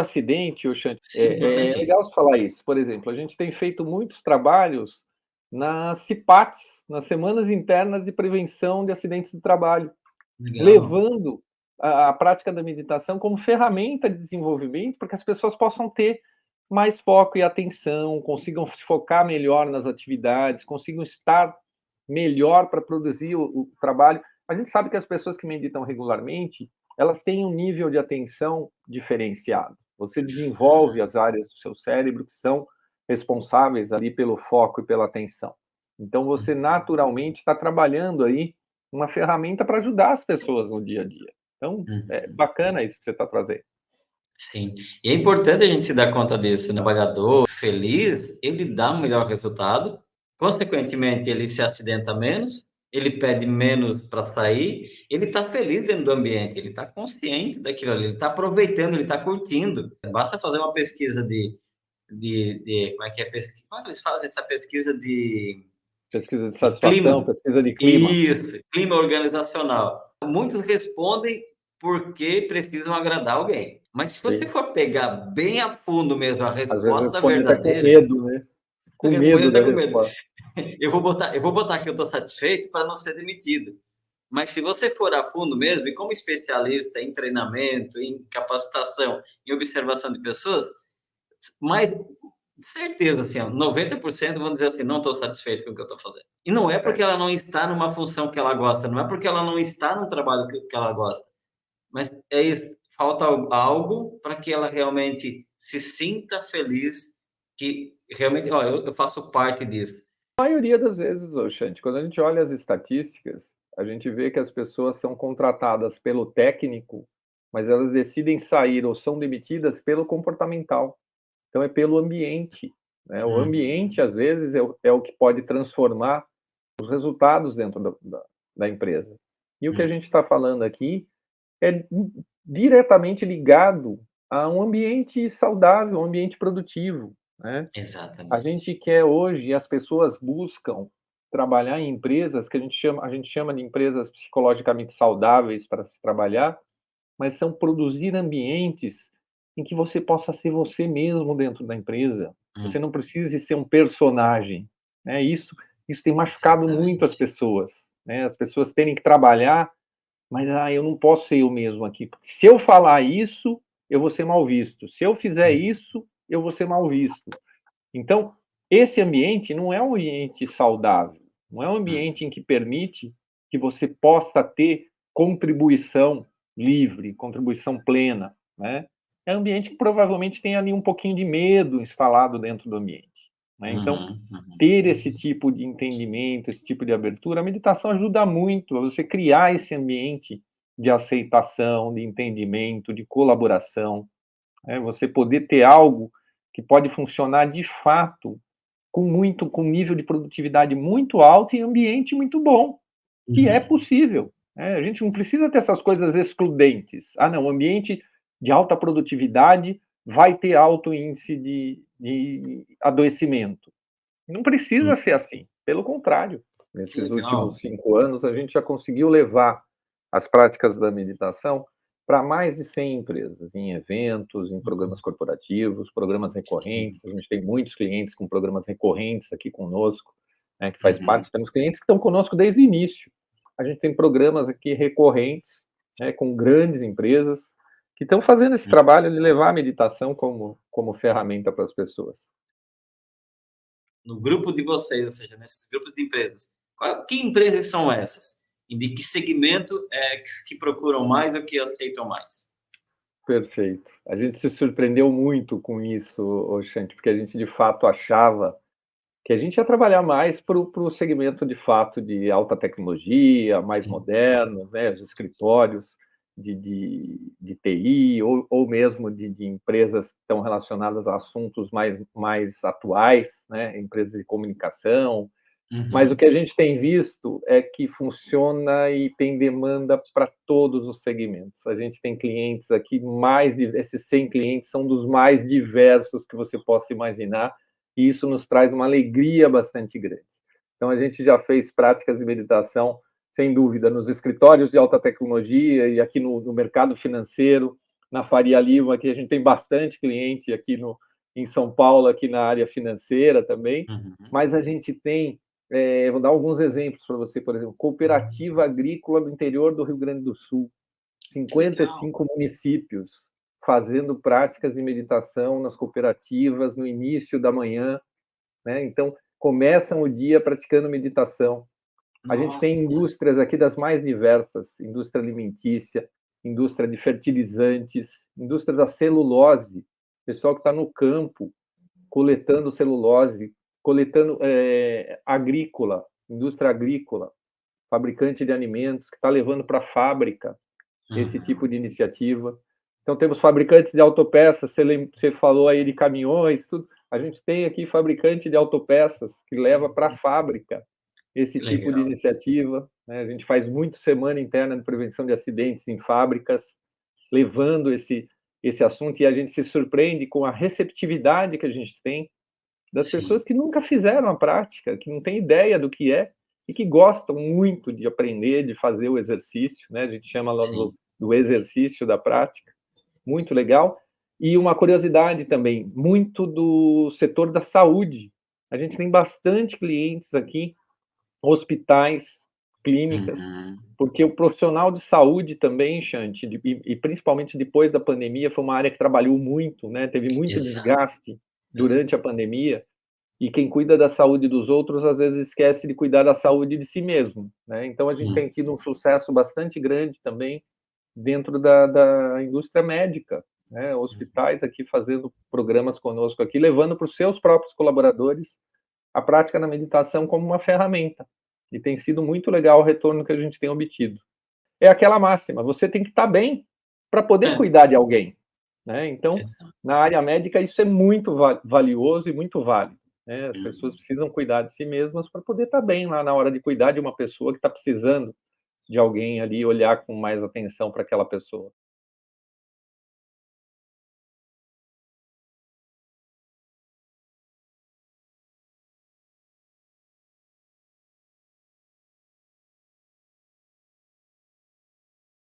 acidente, Oxante, é, é legal você falar isso. Por exemplo, a gente tem feito muitos trabalhos nas CIPATs, nas Semanas Internas de Prevenção de Acidentes do Trabalho, legal. levando a, a, prática da meditação como ferramenta de desenvolvimento para que as pessoas possam ter mais foco e atenção, consigam se focar melhor nas atividades, consigam estar melhor para produzir o, o trabalho. A gente sabe que as pessoas que meditam regularmente, elas têm um nível de atenção diferenciado. Você desenvolve as áreas do seu cérebro que são responsáveis ali pelo foco e pela atenção. Então você naturalmente está trabalhando aí uma ferramenta para ajudar as pessoas no dia a dia. Então é uhum. bacana isso que você está trazendo. Sim, e é importante a gente se dar conta disso. O trabalhador feliz, ele dá um melhor resultado, consequentemente, ele se acidenta menos, ele pede menos para sair, ele está feliz dentro do ambiente, ele está consciente daquilo ali, ele está aproveitando, ele está curtindo. Basta fazer uma pesquisa de, de, de, como é que é pesquisa? Como eles fazem essa pesquisa de pesquisa de satisfação, clima. pesquisa de clima. Isso, clima organizacional. Muitos respondem porque precisam agradar alguém. Mas se você Sim. for pegar bem a fundo mesmo a resposta verdadeira, com medo, né? Com medo, da com medo. Eu vou botar, eu vou botar que eu estou satisfeito para não ser demitido. Mas se você for a fundo mesmo, e como especialista em treinamento, em capacitação, em observação de pessoas, mais certeza, assim, ó, 90% vão dizer assim, não estou satisfeito com o que eu estou fazendo. E não é porque ela não está numa função que ela gosta, não é porque ela não está num trabalho que, que ela gosta, mas é isso, falta algo para que ela realmente se sinta feliz, que realmente, ó, eu, eu faço parte disso. A maioria das vezes, Oxante, quando a gente olha as estatísticas, a gente vê que as pessoas são contratadas pelo técnico, mas elas decidem sair ou são demitidas pelo comportamental. Então, é pelo ambiente. Né? O uhum. ambiente, às vezes, é o, é o, que pode transformar os resultados dentro da, da, da empresa. E o que a uhum. gente está falando aqui é diretamente ligado a um ambiente saudável, um ambiente produtivo. Né? Exatamente. A gente quer hoje, as pessoas buscam trabalhar em empresas que a gente chama, a gente chama de empresas psicologicamente saudáveis para se trabalhar, mas são produzir ambientes em que você possa ser você mesmo dentro da empresa. Hum. Você não precisa ser um personagem. Né? Isso, isso tem machucado Exatamente. muito as pessoas. Né? As pessoas terem que trabalhar, mas ah, eu não posso ser eu mesmo aqui. Se eu falar isso, eu vou ser mal visto. Se eu fizer hum. isso, eu vou ser mal visto. Então, esse ambiente não é um ambiente saudável, não é um ambiente em que permite que você possa ter contribuição livre, contribuição plena, né? É um ambiente que provavelmente tem ali um pouquinho de medo instalado dentro do ambiente. Né? Então, uhum, uhum. ter esse tipo de entendimento, esse tipo de abertura, a meditação ajuda muito a você criar esse ambiente de aceitação, de entendimento, de colaboração, né? você poder ter algo que pode funcionar de fato com muito, com nível de produtividade muito alto e ambiente muito bom, que é uhum. é possível. Né? A gente não precisa ter essas coisas excludentes. Ah, não, o ambiente de alta produtividade vai ter alto índice de, de adoecimento. Não precisa ser assim, pelo contrário. Nesses últimos cinco anos, a gente já conseguiu levar as práticas da meditação para mais de 100 empresas, em eventos, em programas uhum. corporativos, programas recorrentes. A gente tem muitos clientes com programas recorrentes aqui conosco, né, que faz uhum. parte. Temos clientes que estão conosco desde o início. A gente tem programas aqui recorrentes, né, com grandes empresas, que estão fazendo esse hum. trabalho de levar a meditação como, como ferramenta para as pessoas. No grupo de vocês, ou seja, nesses grupos de empresas, qual, que empresas são essas? E de que segmento é que, procuram mais ou que aceitam mais? Perfeito. A gente se surpreendeu muito com isso, Oxante, porque a gente de fato achava que a gente ia trabalhar mais para o segmento de fato de alta tecnologia, mais Sim. moderno, né, os escritórios de, de, de TI ou, ou mesmo de, de, empresas que estão relacionadas a assuntos mais, mais atuais, né, empresas de comunicação. Uhum. Mas o que a gente tem visto é que funciona e tem demanda para todos os segmentos. A gente tem clientes aqui, mais de esses 100 clientes são dos mais diversos que você possa imaginar, e isso nos traz uma alegria bastante grande. Então, a gente já fez práticas de meditação sem dúvida, nos escritórios de alta tecnologia e aqui no, no mercado financeiro. na Faria Lima, que a gente tem bastante cliente aqui no, em São Paulo, aqui na área financeira também, uhum. mas a gente tem, é, vou dar alguns exemplos para você, por exemplo, cooperativa agrícola do interior do Rio Grande do Sul, 55 municípios fazendo práticas de meditação nas cooperativas no início da manhã, né? Então, começam o dia praticando meditação. A Nossa. gente tem indústrias aqui das mais diversas, indústria alimentícia, indústria de fertilizantes, indústria da celulose, pessoal que está no campo coletando celulose, coletando é, agrícola, indústria agrícola, fabricante de alimentos que está levando para a fábrica esse uhum. tipo de iniciativa. Então temos fabricantes de autopeças, você, você falou aí de caminhões, tudo. A gente tem aqui fabricante de autopeças que leva para a uhum. fábrica esse Legal. tipo de iniciativa. Né? A gente faz muito semana interna de prevenção de acidentes em fábricas, levando esse, esse assunto, e a gente se surpreende com a receptividade que a gente tem das Sim. pessoas que nunca fizeram a prática, que não têm ideia do que é, e que gostam muito de aprender, de fazer o exercício, né? A gente chama lá do, do exercício da prática, muito legal. E uma curiosidade também, muito do setor da saúde. A gente tem bastante clientes aqui hospitais, clínicas, uhum. porque o profissional de saúde também, Chante, e, e, principalmente depois da pandemia, foi uma área que trabalhou muito, né? Teve muito Exato. desgaste durante a pandemia, e quem cuida da saúde dos outros às vezes esquece de cuidar da saúde de si mesmo, né? Então a gente uhum. tem tido um sucesso bastante grande também dentro da, da indústria médica, né? Hospitais aqui fazendo programas conosco aqui, levando para os seus próprios colaboradores a prática da meditação como uma ferramenta. E tem sido muito legal o retorno que a gente tem obtido. É aquela máxima: você tem que estar bem para poder é. cuidar de alguém. Né? Então, na área médica, isso é muito valioso e muito válido. Né? As pessoas uhum. precisam cuidar de si mesmas para poder estar bem lá na hora de cuidar de uma pessoa que está precisando de alguém ali, olhar com mais atenção para aquela pessoa.